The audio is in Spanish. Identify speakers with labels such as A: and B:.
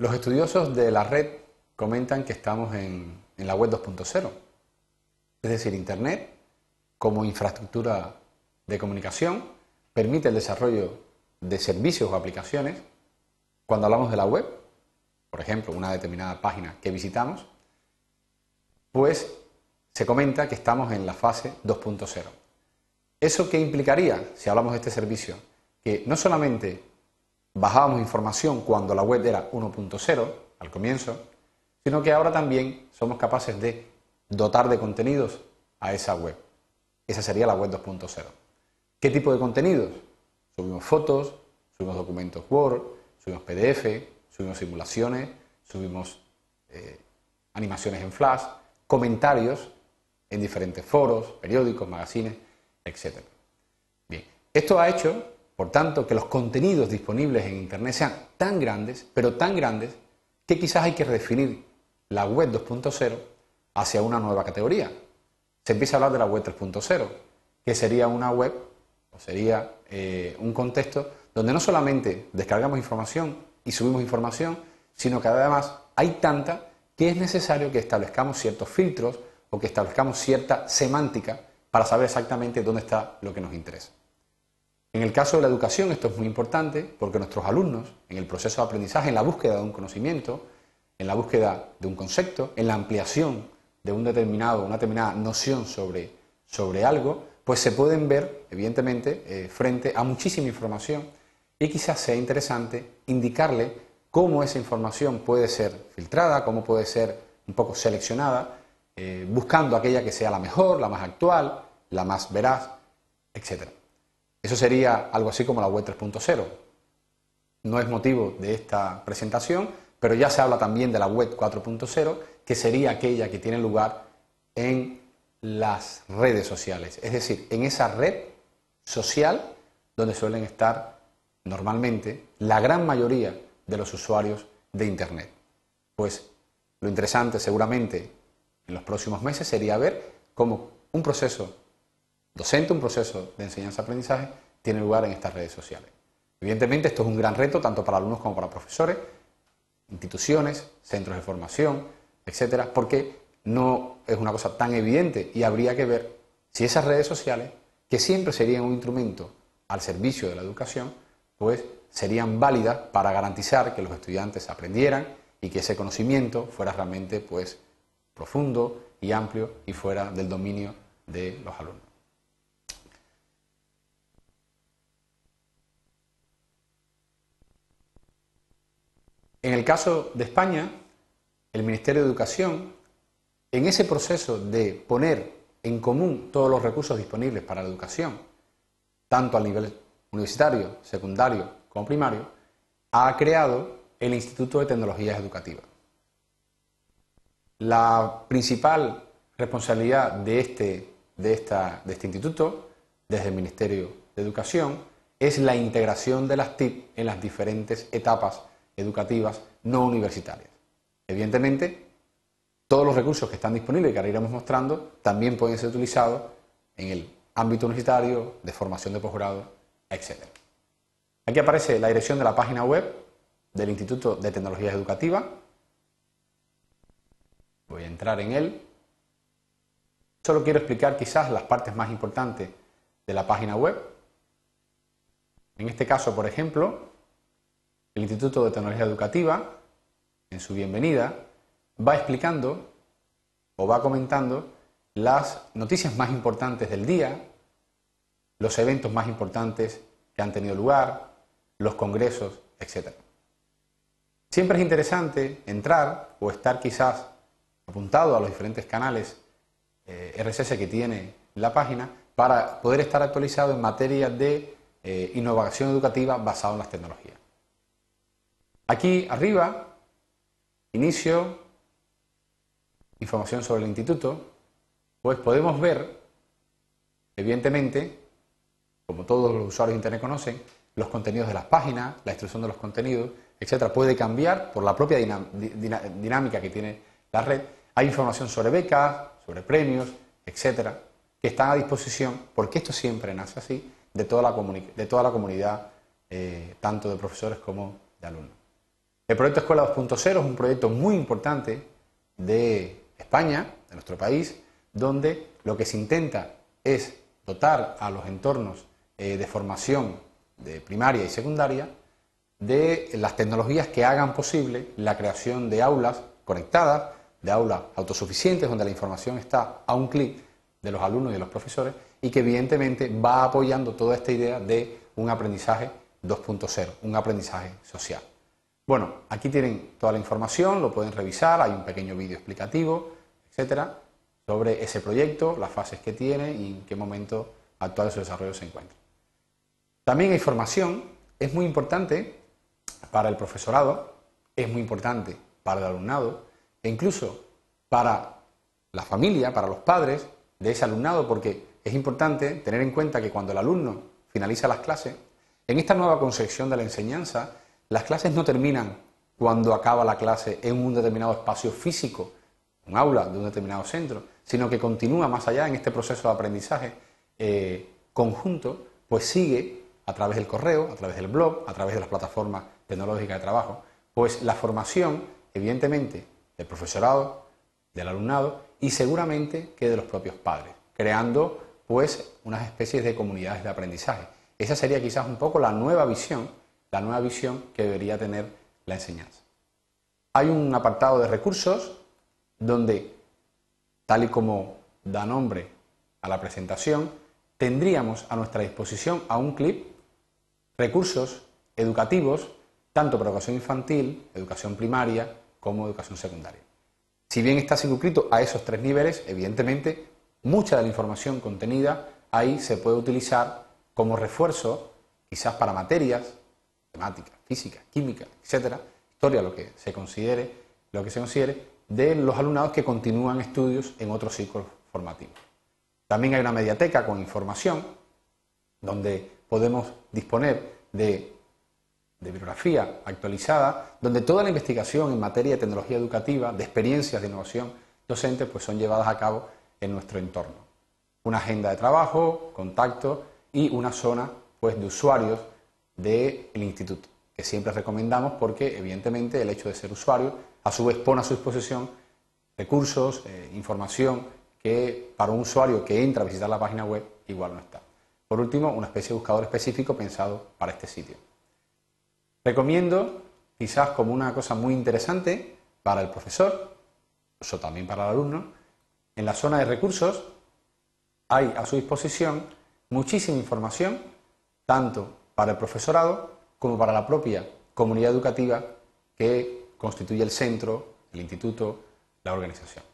A: Los estudiosos de la red comentan que estamos en, la web 2.0, es decir, Internet como infraestructura de comunicación permite el desarrollo de servicios o aplicaciones. Cuando hablamos de la web, por ejemplo, una determinada página que visitamos, pues se comenta que estamos en la fase 2.0. ¿Eso qué implicaría si hablamos de este servicio? Que no solamente bajábamos información cuando la web era 1.0, al comienzo, sino que ahora también somos capaces de dotar de contenidos a esa web. Esa sería la web 2.0. ¿Qué tipo de contenidos? Subimos fotos, subimos documentos Word, subimos PDF, subimos simulaciones, subimos eh, animaciones en Flash, comentarios en diferentes foros, periódicos, magazines, etc. Bien, esto ha hecho, por tanto, que los contenidos disponibles en Internet sean tan grandes, pero tan grandes, que quizás hay que redefinir la web 2.0 hacia una nueva categoría. Se empieza a hablar de la web 3.0, que sería una web o sería eh, un contexto donde no solamente descargamos información y subimos información, sino que además hay tanta que es necesario que establezcamos ciertos filtros o que establezcamos cierta semántica para saber exactamente dónde está lo que nos interesa. En el caso de la educación esto es muy importante porque nuestros alumnos, en el proceso de aprendizaje, en la búsqueda de un conocimiento, en la búsqueda de un concepto, en la ampliación de un determinado, una determinada noción sobre, sobre algo, pues se pueden ver, evidentemente, eh, frente a muchísima información y quizás sea interesante indicarle cómo esa información puede ser filtrada, cómo puede ser un poco seleccionada, eh, buscando aquella que sea la mejor, la más actual, la más veraz, etc. Eso sería algo así como la web 3.0. No es motivo de esta presentación, pero ya se habla también de la web 4.0, que sería aquella que tiene lugar en las redes sociales, es decir, en esa red social donde suelen estar normalmente la gran mayoría de los usuarios de Internet. Pues lo interesante seguramente en los próximos meses sería ver cómo un proceso docente, un proceso de enseñanza-aprendizaje tiene lugar en estas redes sociales. Evidentemente esto es un gran reto tanto para alumnos como para profesores, instituciones, centros de formación, etcétera, porque no es una cosa tan evidente y habría que ver si esas redes sociales, que siempre serían un instrumento al servicio de la educación, pues serían válidas para garantizar que los estudiantes aprendieran y que ese conocimiento fuera realmente pues profundo y amplio y fuera del dominio de los alumnos. En el caso de España, el Ministerio de Educación en ese proceso de poner en común todos los recursos disponibles para la educación, tanto a nivel universitario, secundario como primario, ha creado el Instituto de Tecnologías Educativas. La principal responsabilidad de este, de, de este instituto, desde el Ministerio de Educación, es la integración de las TIC en las diferentes etapas educativas no universitarias. Evidentemente, todos los recursos que están disponibles que ahora iremos mostrando también pueden ser utilizados en el ámbito universitario, de formación de posgrado, etc. Aquí aparece la dirección de la página web del Instituto de Tecnologías Educativas. Voy a entrar en él. Solo quiero explicar quizás las partes más importantes de la página web. En este caso, por ejemplo, el Instituto de Tecnología Educativa, en su bienvenida, va explicando o va comentando las noticias más importantes del día, los eventos más importantes que han tenido lugar, los congresos, etc. Siempre es interesante entrar o estar quizás apuntado a los diferentes canales eh, RSS que tiene la página para poder estar actualizado en materia de eh, innovación educativa basada en las tecnologías. Aquí arriba, inicio, información sobre el instituto, pues podemos ver, evidentemente, como todos los usuarios de Internet conocen, los contenidos de las páginas, la instrucción de los contenidos, etcétera, puede cambiar por la propia dinámica que tiene la red. Hay información sobre becas, sobre premios, etcétera, que están a disposición, porque esto siempre nace así, de toda la, de toda la comunidad, eh, tanto de profesores como de alumnos. El proyecto Escuela 2.0 es un proyecto muy importante de España, de nuestro país, donde lo que se intenta es dotar a los entornos eh, de formación de primaria y secundaria de las tecnologías que hagan posible la creación de aulas conectadas, de aulas autosuficientes, donde la información está a un clic de los alumnos y de los profesores y que evidentemente va apoyando toda esta idea de un aprendizaje 2.0, un aprendizaje social. Bueno, aquí tienen toda la información, lo pueden revisar, hay un pequeño vídeo explicativo, etcétera, sobre ese proyecto, las fases que tiene y en qué momento actual de su desarrollo se encuentra. También hay formación, es muy importante para el profesorado, es muy importante para el alumnado e incluso para la familia, para los padres de ese alumnado, porque es importante tener en cuenta que cuando el alumno finaliza las clases, en esta nueva concepción de la enseñanza, las clases no terminan cuando acaba la clase en un determinado espacio físico, un aula de un determinado centro, sino que continúa más allá en este proceso de aprendizaje eh, conjunto, pues sigue a través del correo, a través del blog, a través de las plataformas tecnológicas de trabajo, pues la formación, evidentemente, del profesorado, del alumnado y seguramente que de los propios padres, creando pues unas especies de comunidades de aprendizaje. Esa sería quizás un poco la nueva visión, la nueva visión que debería tener la enseñanza. Hay un apartado de recursos donde, tal y como da nombre a la presentación, tendríamos a nuestra disposición a un clip recursos educativos, tanto para educación infantil, educación primaria, como educación secundaria. Si bien está circunscrito a esos tres niveles, evidentemente mucha de la información contenida ahí se puede utilizar como refuerzo, quizás para materias, matemáticas, física, química, etcétera, historia, lo que se considere, lo que se considere, de los alumnados que continúan estudios en otros ciclos formativos. También hay una mediateca con información donde podemos disponer de, bibliografía actualizada, donde toda la investigación en materia de tecnología educativa, de experiencias de innovación docente, pues son llevadas a cabo en nuestro entorno. Una agenda de trabajo, contacto y una zona pues, de usuarios del instituto, que siempre recomendamos porque evidentemente el hecho de ser usuario a su vez pone a su disposición recursos, eh, información que para un usuario que entra a visitar la página web igual no está. Por último, una especie de buscador específico pensado para este sitio. Recomiendo, quizás como una cosa muy interesante para el profesor, o también para el alumno, en la zona de recursos hay a su disposición muchísima información, tanto para el profesorado como para la propia comunidad educativa que constituye el centro, el instituto, la organización.